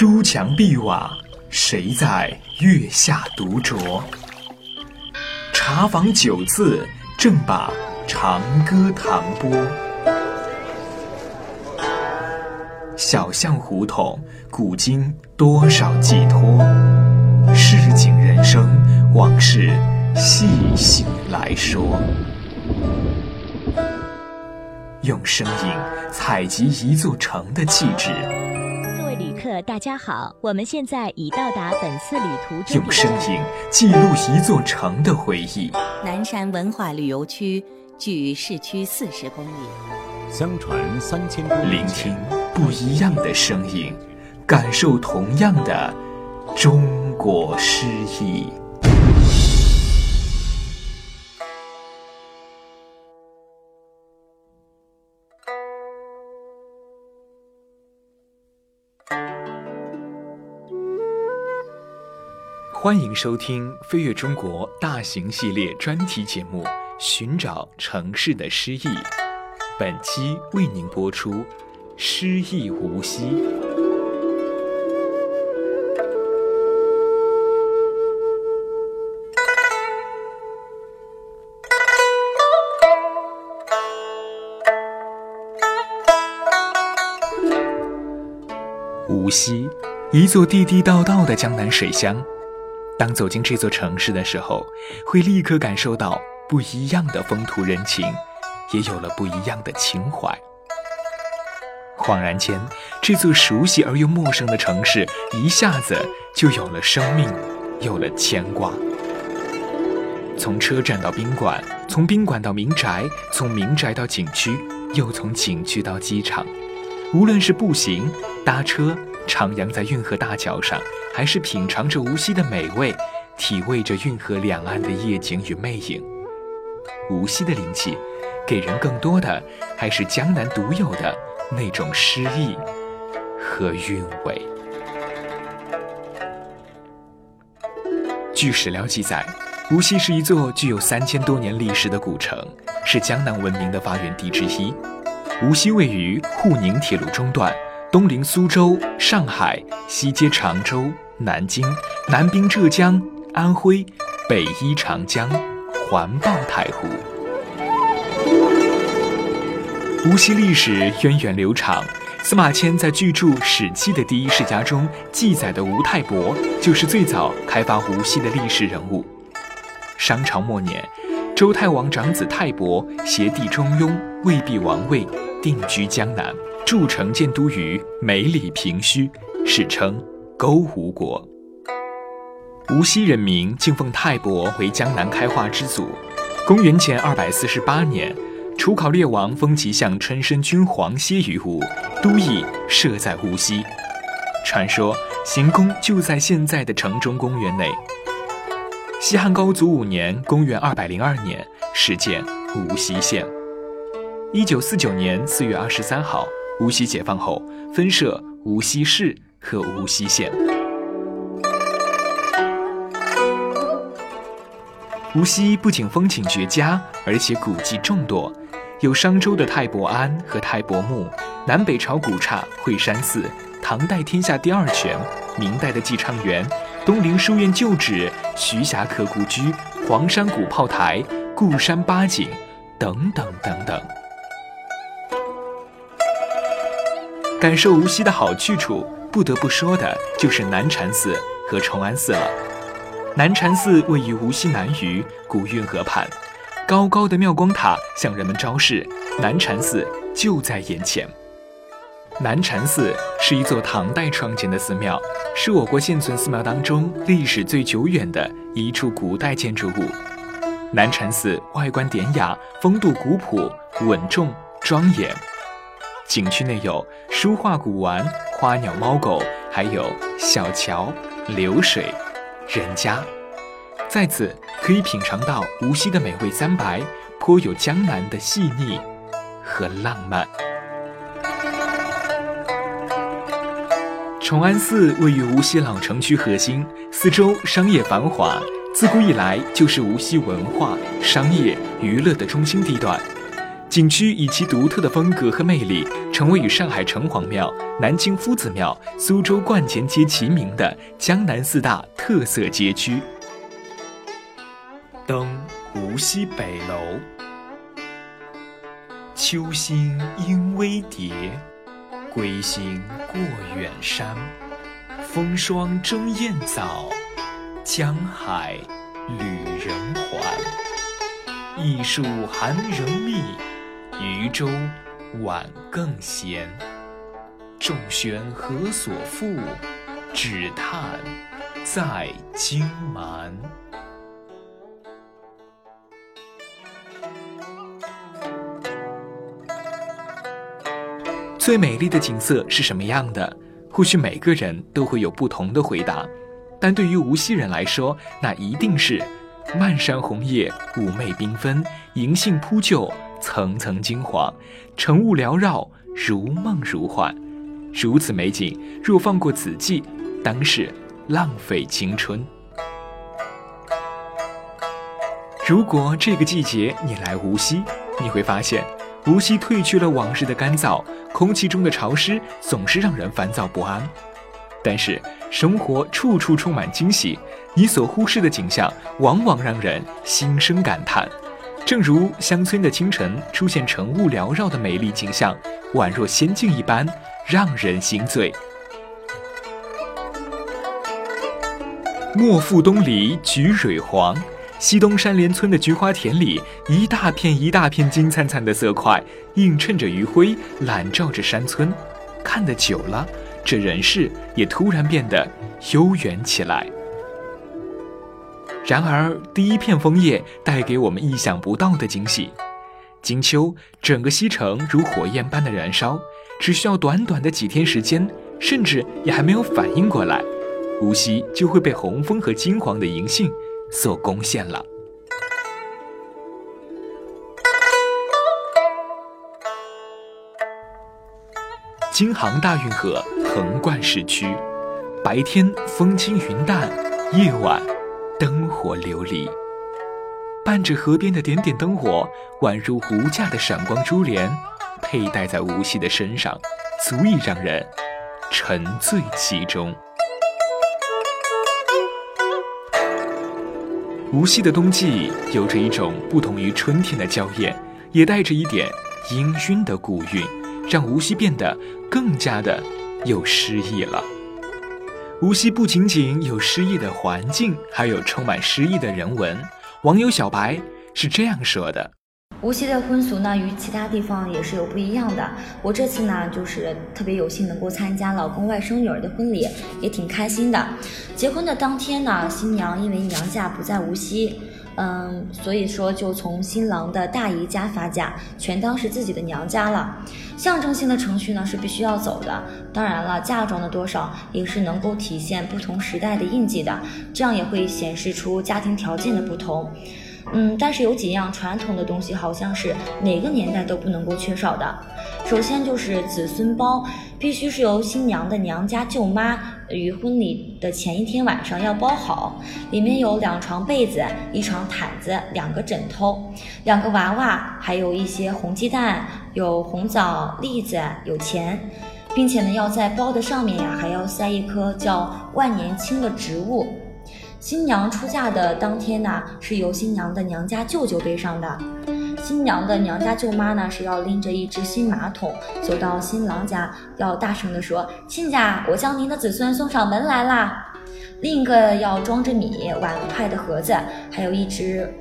朱墙碧瓦，谁在月下独酌？茶坊酒肆，正把长歌弹拨。小巷胡同，古今多少寄托？市井人生，往事细细来说。用声音采集一座城的气质。客大家好，我们现在已到达本次旅途终用声音记录一座城的回忆。南山文化旅游区距市区四十公里，相传三千多年聆听不一样的声音，感受同样的中国诗意。欢迎收听《飞跃中国》大型系列专题节目《寻找城市的诗意》，本期为您播出《诗意无锡》。无锡，一座地地道道的江南水乡。当走进这座城市的时候，会立刻感受到不一样的风土人情，也有了不一样的情怀。恍然间，这座熟悉而又陌生的城市一下子就有了生命，有了牵挂。从车站到宾馆，从宾馆到民宅，从民宅到景区，又从景区到机场。无论是步行、搭车，徜徉在运河大桥上。还是品尝着无锡的美味，体味着运河两岸的夜景与魅影。无锡的灵气，给人更多的还是江南独有的那种诗意和韵味。据史料记载，无锡是一座具有三千多年历史的古城，是江南文明的发源地之一。无锡位于沪宁铁路中段。东临苏州、上海，西接常州、南京，南濒浙江、安徽，北依长江，环抱太湖。无锡历史源远流长，司马迁在巨著《史记》的第一世家中记载的吴太伯，就是最早开发无锡的历史人物。商朝末年，周太王长子太伯携弟中庸、魏必王位，定居江南。筑城建都于梅里平虚，史称勾吴国。无锡人民敬奉泰伯为江南开化之祖。公元前二百四十八年，楚考烈王封其相春申君黄歇于吴，都邑设在无锡。传说行宫就在现在的城中公园内。西汉高祖五年（公元二百零二年），始建无锡县。一九四九年四月二十三号。无锡解放后，分设无锡市和无锡县。无锡不仅风景绝佳，而且古迹众多，有商周的太伯庵和太伯墓，南北朝古刹惠山寺，唐代天下第二泉，明代的寄畅园，东陵书院旧址，徐霞客故居，黄山古炮台，固山八景，等等等等。感受无锡的好去处，不得不说的就是南禅寺和崇安寺了。南禅寺位于无锡南隅古运河畔，高高的妙光塔向人们昭示南禅寺就在眼前。南禅寺是一座唐代创建的寺庙，是我国现存寺庙当中历史最久远的一处古代建筑物。南禅寺外观典雅，风度古朴、稳重、庄严。景区内有书画古玩、花鸟猫狗，还有小桥、流水、人家，在此可以品尝到无锡的美味三白，颇有江南的细腻和浪漫。崇安寺位于无锡老城区核心，四周商业繁华，自古以来就是无锡文化、商业、娱乐的中心地段。景区以其独特的风格和魅力，成为与上海城隍庙、南京夫子庙、苏州观前街齐名的江南四大特色街区。登无锡北楼，秋兴莺微蝶，归心过远山。风霜争艳早，江海旅人还。艺术寒人密。渔舟晚更闲，众悬何所复？只叹在荆蛮。最美丽的景色是什么样的？或许每个人都会有不同的回答，但对于无锡人来说，那一定是漫山红叶，妩媚缤纷，银杏铺就。层层金黄，晨雾缭绕，如梦如幻。如此美景，若放过此季，当是浪费青春。如果这个季节你来无锡，你会发现，无锡褪去了往日的干燥，空气中的潮湿总是让人烦躁不安。但是生活处处充满惊喜，你所忽视的景象，往往让人心生感叹。正如乡村的清晨出现晨雾缭绕的美丽景象，宛若仙境一般，让人心醉。莫负东篱菊蕊黄，西东山连村的菊花田里，一大片一大片金灿灿的色块，映衬着余晖，揽照着山村。看得久了，这人世也突然变得悠远起来。然而，第一片枫叶带给我们意想不到的惊喜。金秋，整个西城如火焰般的燃烧，只需要短短的几天时间，甚至也还没有反应过来，无锡就会被红枫和金黄的银杏所攻陷了。京杭大运河横贯市区，白天风轻云淡，夜晚。灯火流离，伴着河边的点点灯火，宛如无价的闪光珠帘，佩戴在无锡的身上，足以让人沉醉其中。无锡的冬季有着一种不同于春天的娇艳，也带着一点氤氲的古韵，让无锡变得更加的有诗意了。无锡不仅仅有诗意的环境，还有充满诗意的人文。网友小白是这样说的：无锡的婚俗呢，与其他地方也是有不一样的。我这次呢，就是特别有幸能够参加老公外甥女儿的婚礼，也挺开心的。结婚的当天呢，新娘因为娘家不在无锡。嗯，所以说就从新郎的大姨家发嫁，全当是自己的娘家了。象征性的程序呢是必须要走的。当然了，嫁妆的多少也是能够体现不同时代的印记的，这样也会显示出家庭条件的不同。嗯，但是有几样传统的东西，好像是哪个年代都不能够缺少的。首先就是子孙包，必须是由新娘的娘家舅妈于婚礼的前一天晚上要包好，里面有两床被子、一床毯子、两个枕头、两个娃娃，还有一些红鸡蛋、有红枣、栗子、有钱，并且呢，要在包的上面呀，还要塞一颗叫万年青的植物。新娘出嫁的当天呢，是由新娘的娘家舅舅背上的。新娘的娘家舅妈呢，是要拎着一只新马桶走到新郎家，要大声的说：“亲家，我将您的子孙送上门来啦。”另一个要装着米碗筷的盒子，还有一只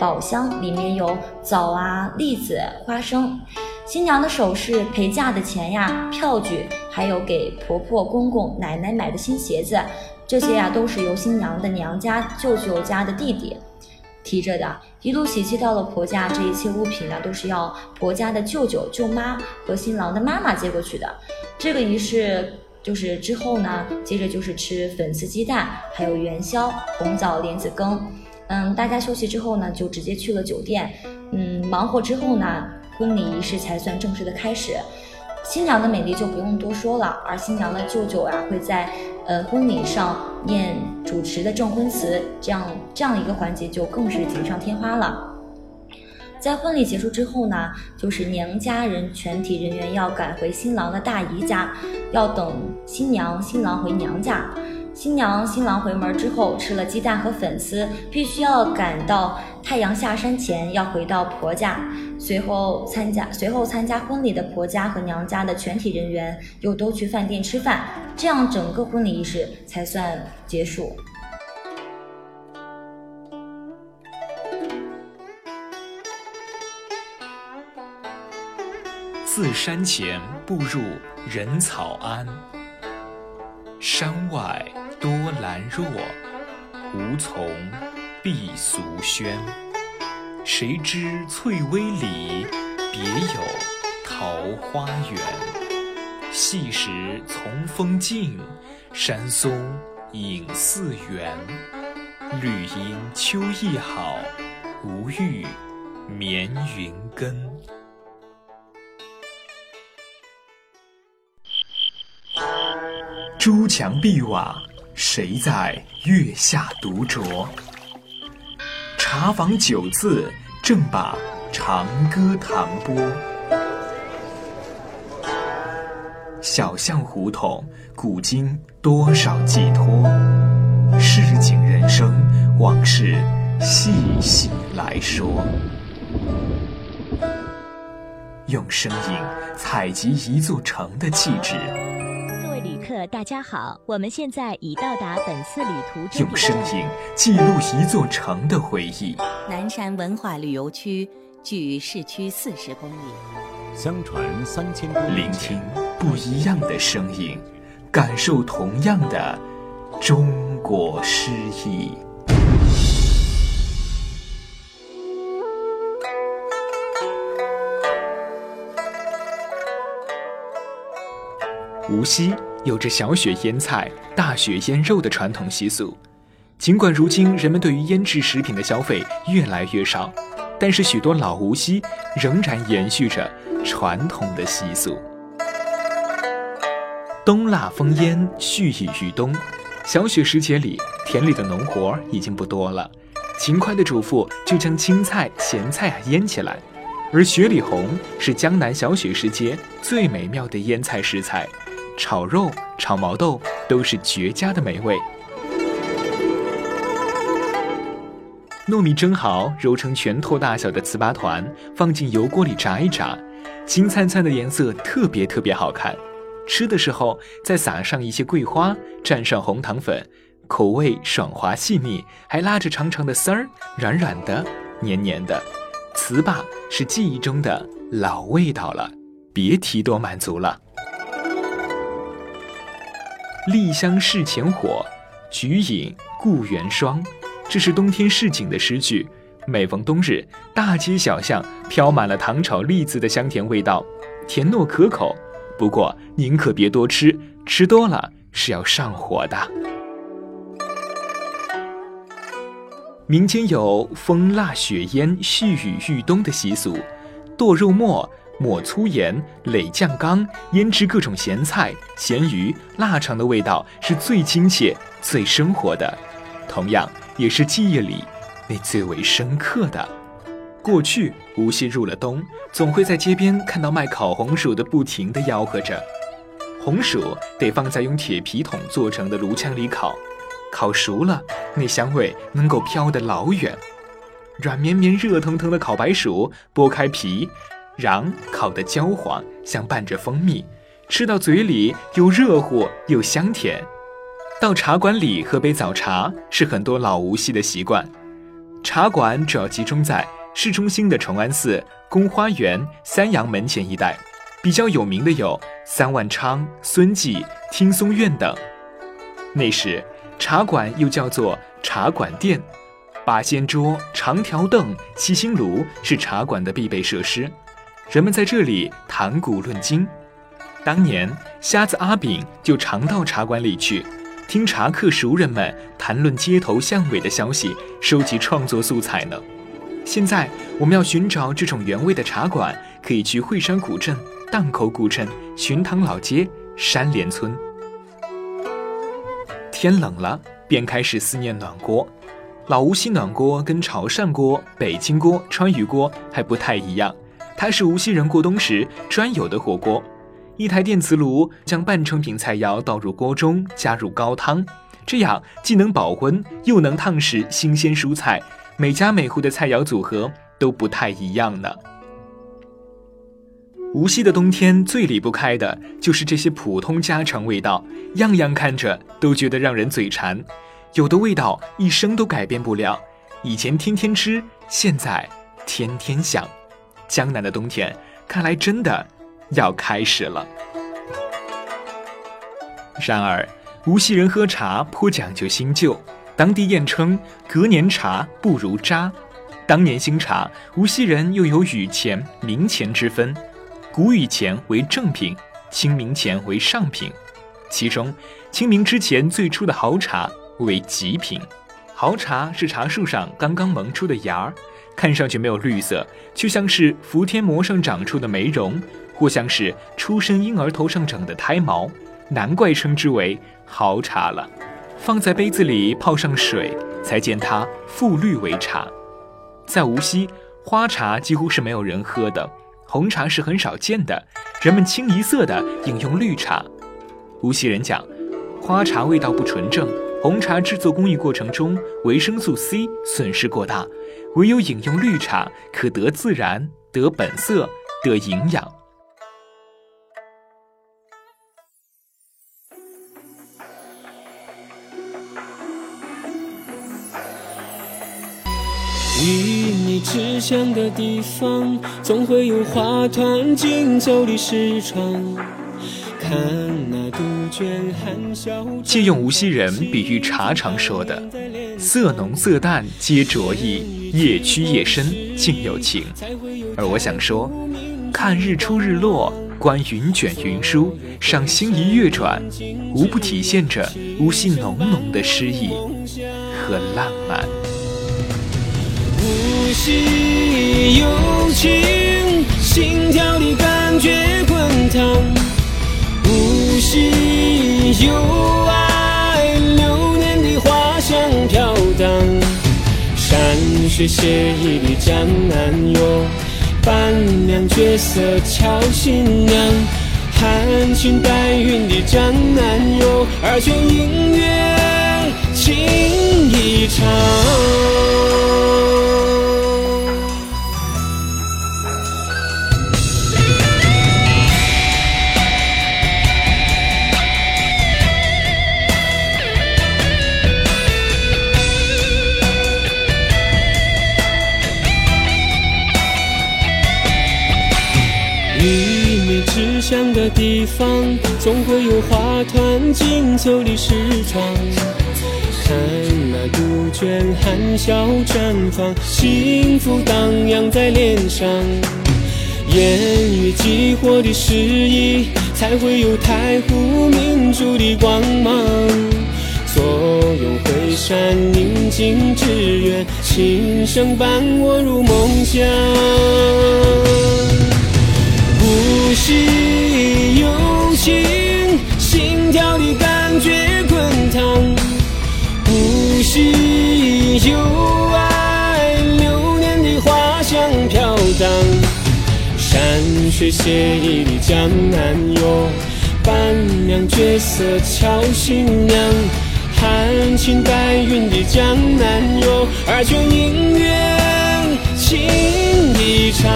宝箱，里面有枣啊、栗子、花生。新娘的首饰、陪嫁的钱呀、票据，还有给婆婆、公公、奶奶买的新鞋子。这些呀，都是由新娘的娘家舅舅家的弟弟提着的，一路喜气到了婆家。这一切物品呢，都是要婆家的舅舅、舅妈和新郎的妈妈接过去的。这个仪式就是之后呢，接着就是吃粉丝鸡蛋，还有元宵、红枣、莲子羹。嗯，大家休息之后呢，就直接去了酒店。嗯，忙活之后呢，婚礼仪式才算正式的开始。新娘的美丽就不用多说了，而新娘的舅舅啊，会在。呃，婚礼上念主持的证婚词，这样这样一个环节就更是锦上添花了。在婚礼结束之后呢，就是娘家人全体人员要赶回新郎的大姨家，要等新娘新郎回娘家。新娘新郎回门之后，吃了鸡蛋和粉丝，必须要赶到太阳下山前要回到婆家。随后参加随后参加婚礼的婆家和娘家的全体人员又都去饭店吃饭，这样整个婚礼仪式才算结束。自山前步入人草庵，山外多兰若，无从碧俗轩。谁知翠微里，别有桃花源。细时从风静，山松影似圆。绿阴秋意好，无欲眠云根。朱墙碧瓦，谁在月下独酌？茶坊酒肆，正把长歌弹拨。小巷胡同，古今多少寄托？市井人生，往事细细来说。用声音采集一座城的气质。客大家好，我们现在已到达本次旅途。用声音记录一座城的回忆。南山文化旅游区距市区四十公里。相传三千多年聆听不一样的声音，感受同样的中国诗意。无锡。有着小雪腌菜、大雪腌肉的传统习俗。尽管如今人们对于腌制食品的消费越来越少，但是许多老无锡仍然延续着传统的习俗。冬腊风腌，蓄意御冬。小雪时节里，田里的农活已经不多了，勤快的主妇就将青菜、咸菜啊腌起来。而雪里红是江南小雪时节最美妙的腌菜食材。炒肉、炒毛豆都是绝佳的美味。糯米蒸好，揉成拳头大小的糍粑团，放进油锅里炸一炸，金灿灿的颜色特别特别好看。吃的时候再撒上一些桂花，蘸上红糖粉，口味爽滑细腻，还拉着长长的丝儿，软软的、黏黏的。糍粑是记忆中的老味道了，别提多满足了。栗香室前火，菊影故园霜。这是冬天市井的诗句。每逢冬日，大街小巷飘满了糖炒栗子的香甜味道，甜糯可口。不过您可别多吃，吃多了是要上火的。民间有风腊雪腌、细雨御冬的习俗，剁肉末。抹粗盐，垒酱缸，腌制各种咸菜、咸鱼、腊肠的味道是最亲切、最生活的，同样也是记忆里那最为深刻的。过去无锡入了冬，总会在街边看到卖烤红薯的不停地吆喝着。红薯得放在用铁皮桶做成的炉腔里烤，烤熟了，那香味能够飘得老远。软绵绵、热腾腾的烤白薯，剥开皮。瓤烤得焦黄，像伴着蜂蜜，吃到嘴里又热乎又香甜。到茶馆里喝杯早茶是很多老无锡的习惯。茶馆主要集中在市中心的崇安寺、宫花园、三阳门前一带，比较有名的有三万昌、孙记、听松院等。那时，茶馆又叫做茶馆店，八仙桌、长条凳、七星炉是茶馆的必备设施。人们在这里谈古论今。当年，瞎子阿炳就常到茶馆里去，听茶客熟人们谈论街头巷尾的消息，收集创作素材呢。现在，我们要寻找这种原味的茶馆，可以去惠山古镇、荡口古镇、寻塘老街、山莲村。天冷了，便开始思念暖锅。老无锡暖锅跟潮汕锅、北京锅、川渝锅还不太一样，它是无锡人过冬时专有的火锅。一台电磁炉将半成品菜肴倒入锅中，加入高汤，这样既能保温又能烫食新鲜蔬菜。每家每户的菜肴组合都不太一样呢。无锡的冬天最离不开的就是这些普通家常味道，样样看着都觉得让人嘴馋。有的味道一生都改变不了，以前天天吃，现在天天想。江南的冬天看来真的要开始了。然而，无锡人喝茶颇讲究新旧，当地谚称“隔年茶不如渣”。当年新茶，无锡人又有雨前、明前之分，古雨前为正品，清明前为上品。其中，清明之前最初的毫茶。为极品，毫茶是茶树上刚刚萌出的芽儿，看上去没有绿色，就像是伏天膜上长出的梅蓉，或像是出生婴儿头上长的胎毛，难怪称之为毫茶了。放在杯子里泡上水，才见它复绿为茶。在无锡，花茶几乎是没有人喝的，红茶是很少见的，人们清一色的饮用绿茶。无锡人讲，花茶味道不纯正。红茶制作工艺过程中，维生素 C 损失过大，唯有饮用绿茶，可得自然、得本色、得营养。与你志向的地方，总会有花团锦绣的时光。借用无锡人比喻茶常说的“色浓色淡皆着意，夜曲夜深尽有情”，而我想说，看日出日落，观云卷云舒，赏星移月转，无不体现着无锡浓浓的诗意和浪漫。无锡有情，心跳的感觉滚烫。无锡有爱，流年的花香飘荡。山水写意的江南哟，伴娘绝色俏新娘。含情带韵的江南哟，二泉映月情意长。地方，总会有花团锦绣的时光。看那杜鹃含笑绽放，幸福荡漾在脸上。烟雨激活的诗意，才会有太湖明珠的光芒。坐拥惠山，宁静致远，琴声伴我入梦乡。却写意的江南哟，伴娘绝色俏新娘。含情带韵的江南哟，二泉映月情意长。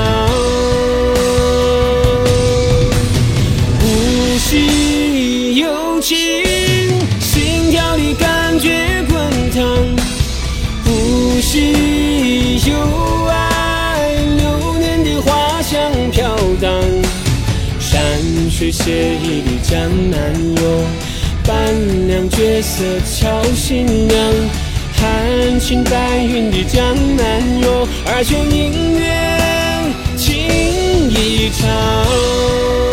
无有情，心跳的感觉滚烫。无锡水写意的江南哟，伴娘角色俏新娘。含情带韵的江南哟，二泉映月情意长。